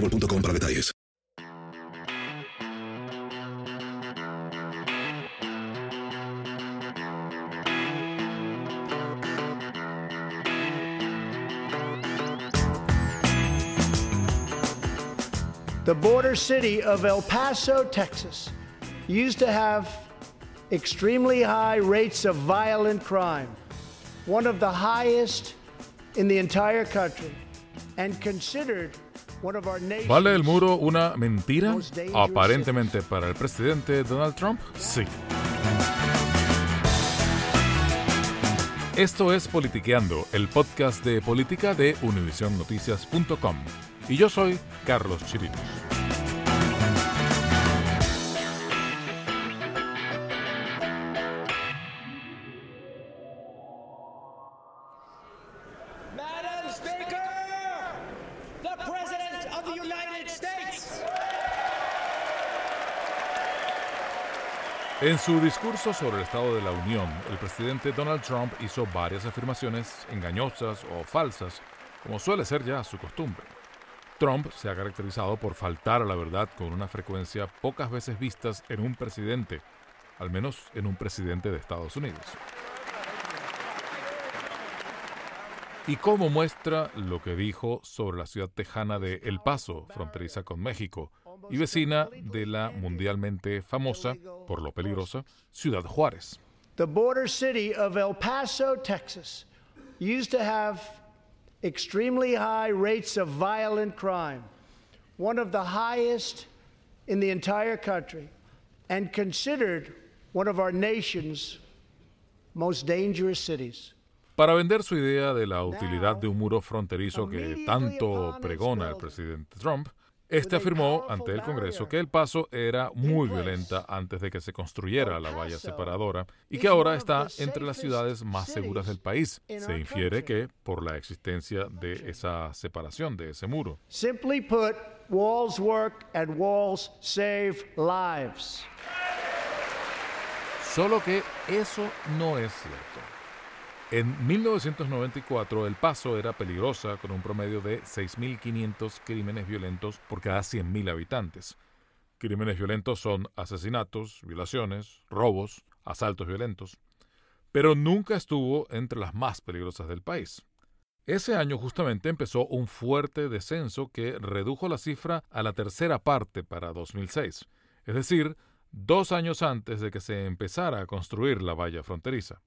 para detalles. The border city of El Paso, Texas, used to have extremely high rates of violent crime, one of the highest in the entire country, and considered ¿Vale el muro una mentira? Aparentemente para el presidente Donald Trump, sí. Esto es Politiqueando, el podcast de política de univisionnoticias.com. Y yo soy Carlos Chirinos. En su discurso sobre el Estado de la Unión, el presidente Donald Trump hizo varias afirmaciones engañosas o falsas, como suele ser ya su costumbre. Trump se ha caracterizado por faltar a la verdad con una frecuencia pocas veces vistas en un presidente, al menos en un presidente de Estados Unidos. Y como muestra lo que dijo sobre la ciudad tejana de El Paso, fronteriza con México, y vecina de la mundialmente famosa, por lo peligrosa, Ciudad Juárez. The border city of El Paso, Texas, used to have extremely high rates of violent crime, one of the highest in the entire country, and considered one of our nation's most dangerous cities. Para vender su idea de la utilidad de un muro fronterizo que tanto pregona el presidente Trump, este afirmó ante el Congreso que El Paso era muy violenta antes de que se construyera la valla separadora y que ahora está entre las ciudades más seguras del país. Se infiere que por la existencia de esa separación, de ese muro. Simply put, walls work and walls save lives. Solo que eso no es cierto. En 1994, El Paso era peligrosa con un promedio de 6.500 crímenes violentos por cada 100.000 habitantes. Crímenes violentos son asesinatos, violaciones, robos, asaltos violentos, pero nunca estuvo entre las más peligrosas del país. Ese año justamente empezó un fuerte descenso que redujo la cifra a la tercera parte para 2006, es decir, dos años antes de que se empezara a construir la valla fronteriza.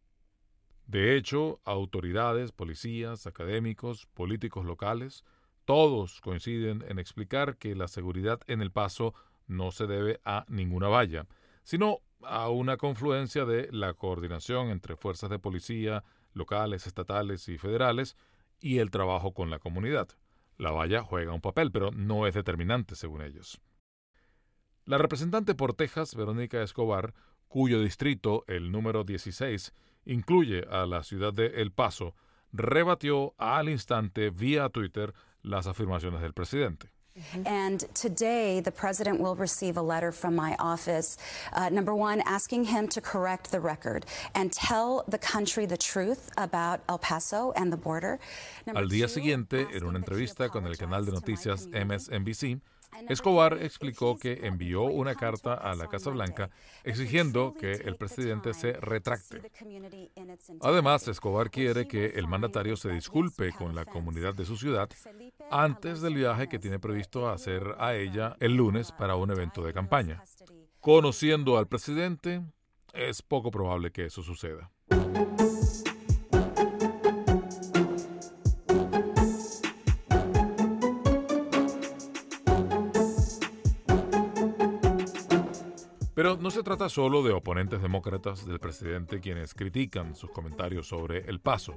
De hecho, autoridades, policías, académicos, políticos locales, todos coinciden en explicar que la seguridad en el paso no se debe a ninguna valla, sino a una confluencia de la coordinación entre fuerzas de policía locales, estatales y federales y el trabajo con la comunidad. la valla juega un papel, pero no es determinante según ellos. La representante por Texas, Verónica Escobar, cuyo distrito, el número 16, incluye a la ciudad de El Paso, rebatió al instante vía Twitter las afirmaciones del presidente. And today, the president will receive a letter from my office, uh, number one, asking him to correct the record and tell the country the truth about El Paso and the border. Al día siguiente, en una entrevista con el canal de noticias MSNBC, Escobar explicó que envió una carta a la Casa Blanca exigiendo que el presidente se retracte. Además, Escobar quiere que el mandatario se disculpe con la comunidad de su ciudad antes del viaje que tiene previsto hacer a ella el lunes para un evento de campaña. Conociendo al presidente, es poco probable que eso suceda. Pero no se trata solo de oponentes demócratas del presidente quienes critican sus comentarios sobre el paso.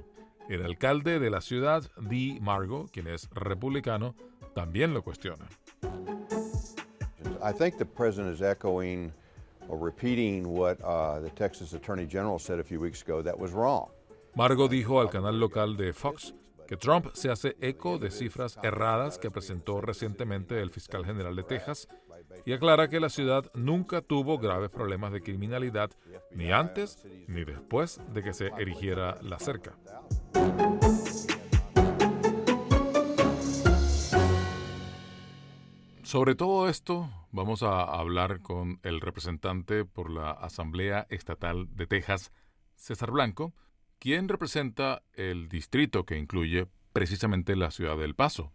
El alcalde de la ciudad, Dee Margo, quien es republicano, también lo cuestiona. I think the president is echoing or repeating what uh, the Texas Attorney General said a few weeks ago that was wrong. Margo dijo al canal local de Fox que Trump se hace eco de cifras erradas que presentó recientemente el fiscal general de Texas y aclara que la ciudad nunca tuvo graves problemas de criminalidad ni antes ni después de que se erigiera la cerca. Sobre todo esto vamos a hablar con el representante por la Asamblea Estatal de Texas, César Blanco, quien representa el distrito que incluye precisamente la ciudad del Paso.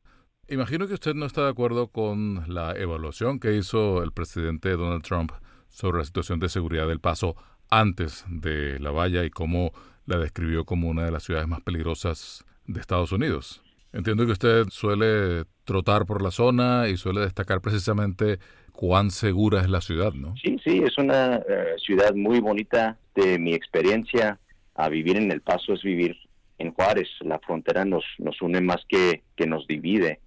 Imagino que usted no está de acuerdo con la evaluación que hizo el presidente Donald Trump sobre la situación de seguridad del Paso antes de la valla y cómo la describió como una de las ciudades más peligrosas de Estados Unidos. Entiendo que usted suele trotar por la zona y suele destacar precisamente cuán segura es la ciudad, ¿no? Sí, sí, es una eh, ciudad muy bonita. De mi experiencia, a vivir en El Paso es vivir en Juárez. La frontera nos, nos une más que, que nos divide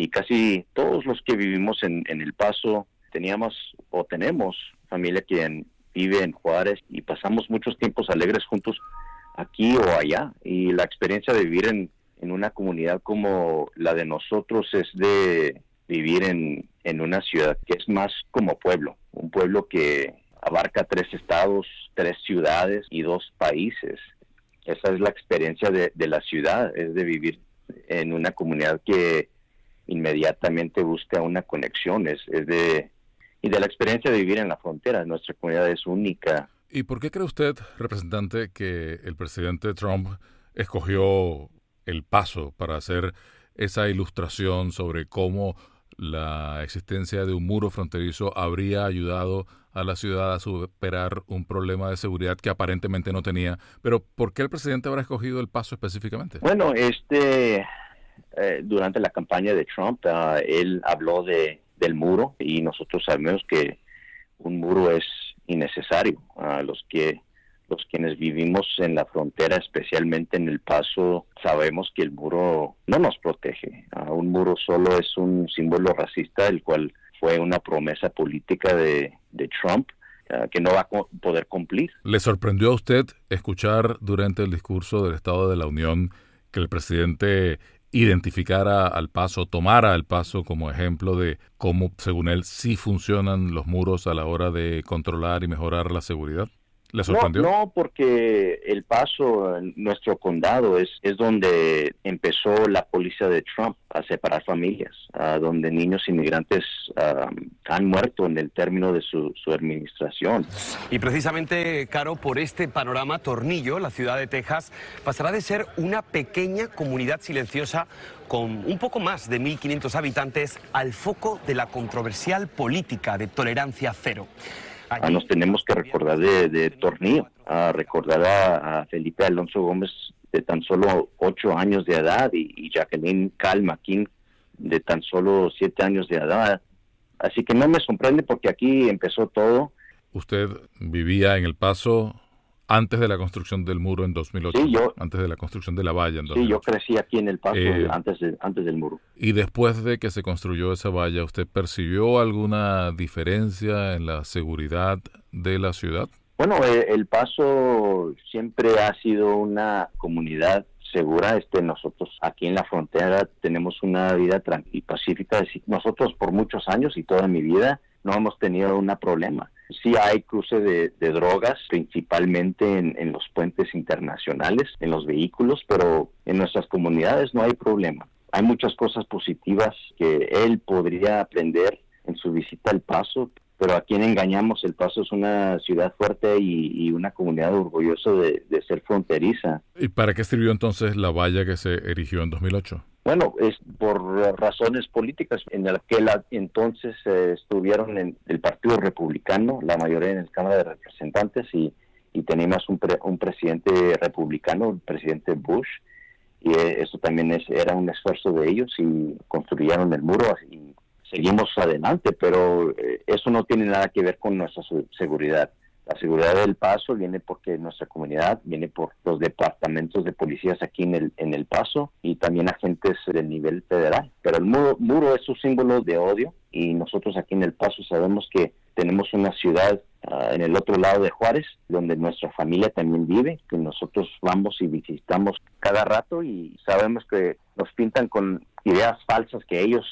y casi todos los que vivimos en, El Paso teníamos o tenemos familia que vive en Juárez y pasamos muchos tiempos alegres juntos aquí o allá y la experiencia de vivir en, una comunidad como la de nosotros es de vivir en, en una ciudad que es más como pueblo, un pueblo que abarca tres estados, tres ciudades y dos países. Esa es la experiencia de, de la ciudad, es de vivir en una comunidad que inmediatamente busca una conexión, es, de, y de la experiencia de vivir en la frontera. Nuestra comunidad es única. ¿Y por qué cree usted, representante, que el presidente Trump escogió el paso para hacer esa ilustración sobre cómo la existencia de un muro fronterizo habría ayudado a la ciudad a superar un problema de seguridad que aparentemente no tenía. Pero ¿por qué el presidente habrá escogido el paso específicamente? Bueno, este eh, durante la campaña de Trump, ah, él habló de, del muro y nosotros sabemos que un muro es innecesario. a los que los quienes vivimos en la frontera, especialmente en El Paso, sabemos que el muro no nos protege. Ah, un muro solo es un símbolo racista, el cual fue una promesa política de, de Trump que no va a poder cumplir. ¿Le sorprendió a usted escuchar durante el discurso del Estado de la Unión que el presidente identificara al paso, tomara al paso como ejemplo de cómo, según él, sí funcionan los muros a la hora de controlar y mejorar la seguridad? ¿Le sorprendió? No, porque El Paso, nuestro condado, es, es donde empezó la policía de Trump a separar familias, donde niños inmigrantes han muerto en el término de su, su, administración. Y precisamente, Caro, por este panorama, Tornillo, la ciudad de Texas, pasará de ser una pequeña comunidad silenciosa con un poco más de 1.500 habitantes al foco de la controversial política de tolerancia cero. Ah, nos tenemos que recordar de, de Tornillo, a recordar a, Felipe Alonso Gómez de tan solo ocho años de edad y, Jacqueline Calma King de tan solo siete años de edad. Así que no me sorprende porque aquí empezó todo. Usted vivía en El Paso antes de la construcción del muro en 2008. Sí, yo- Antes de la construcción de la valla en 2008. Sí, yo crecí aquí en El Paso Eh, antes, de- antes del muro. Y después de que se construyó esa valla, ¿usted percibió alguna diferencia en la seguridad de la ciudad? Bueno, eh, El Paso siempre ha sido una comunidad segura. Este, nosotros aquí en la frontera tenemos una vida tranquila y pacífica. Nosotros por muchos años y toda mi vida no hemos tenido un problema. Sí hay cruce de, drogas, principalmente en, los puentes internacionales, en los vehículos, pero en nuestras comunidades no hay problema. Hay muchas cosas positivas que él podría aprender en su visita al Paso, pero a quien engañamos, El Paso es una ciudad fuerte y, y una comunidad orgullosa de, de ser fronteriza. ¿Y para qué sirvió entonces la valla que se erigió en 2008? Bueno, es por razones políticas. En aquel entonces eh, estuvieron en el Partido Republicano, la mayoría en la Cámara de Representantes, y, y teníamos un, pre- un presidente republicano, el presidente Bush, y eh, eso también es, era un esfuerzo de ellos y construyeron el muro y seguimos adelante, pero eh, eso no tiene nada que ver con nuestra se- seguridad. La seguridad del paso viene porque nuestra comunidad viene por los departamentos de policías aquí en el, en el paso y también agentes del nivel federal. Pero el muro, muro es un símbolo de odio y nosotros aquí en el paso sabemos que tenemos una ciudad ah, en el otro lado de Juárez donde nuestra familia también vive, que nosotros vamos y visitamos cada rato y sabemos que nos pintan con ideas falsas que ellos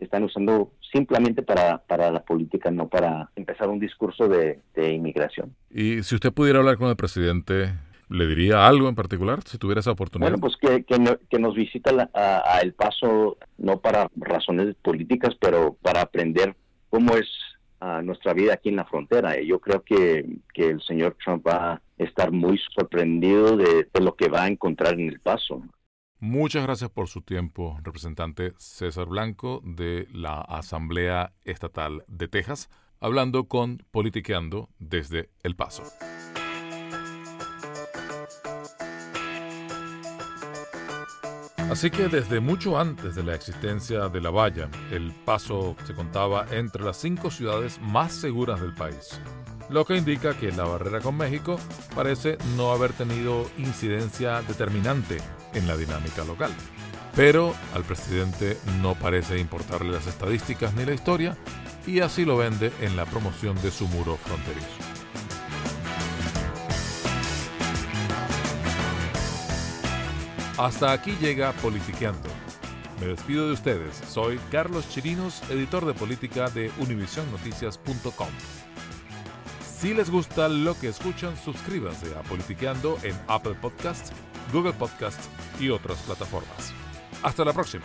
están usando simplemente para, para la política, no para empezar un discurso de, de inmigración. Y si usted pudiera hablar con el presidente, ¿le diría algo en particular si tuviera esa oportunidad? Bueno, pues que, que, no- que nos visita la- a, a El Paso, no para razones políticas, pero para aprender cómo es ah, nuestra vida aquí en la frontera. Y Yo creo que, que el señor Trump va a estar muy sorprendido de, de lo que va a encontrar en El Paso. Muchas gracias por su tiempo, representante César Blanco de la Asamblea Estatal de Texas, hablando con Politiqueando desde El Paso. Así que desde mucho antes de la existencia de la valla, El Paso se contaba entre las cinco ciudades más seguras del país, lo que indica que la barrera con México parece no haber tenido incidencia determinante en la dinámica local. Pero al presidente no parece importarle las estadísticas ni la historia, y así lo vende en la promoción de su muro fronterizo. Hasta aquí llega Politiqueando. Me despido de ustedes. Soy Carlos Chirinos, editor de política de univisionnoticias.com. Si les gusta lo que escuchan, suscríbanse a Politiqueando en Apple Podcasts, Google Podcasts y otras plataformas. Hasta la próxima.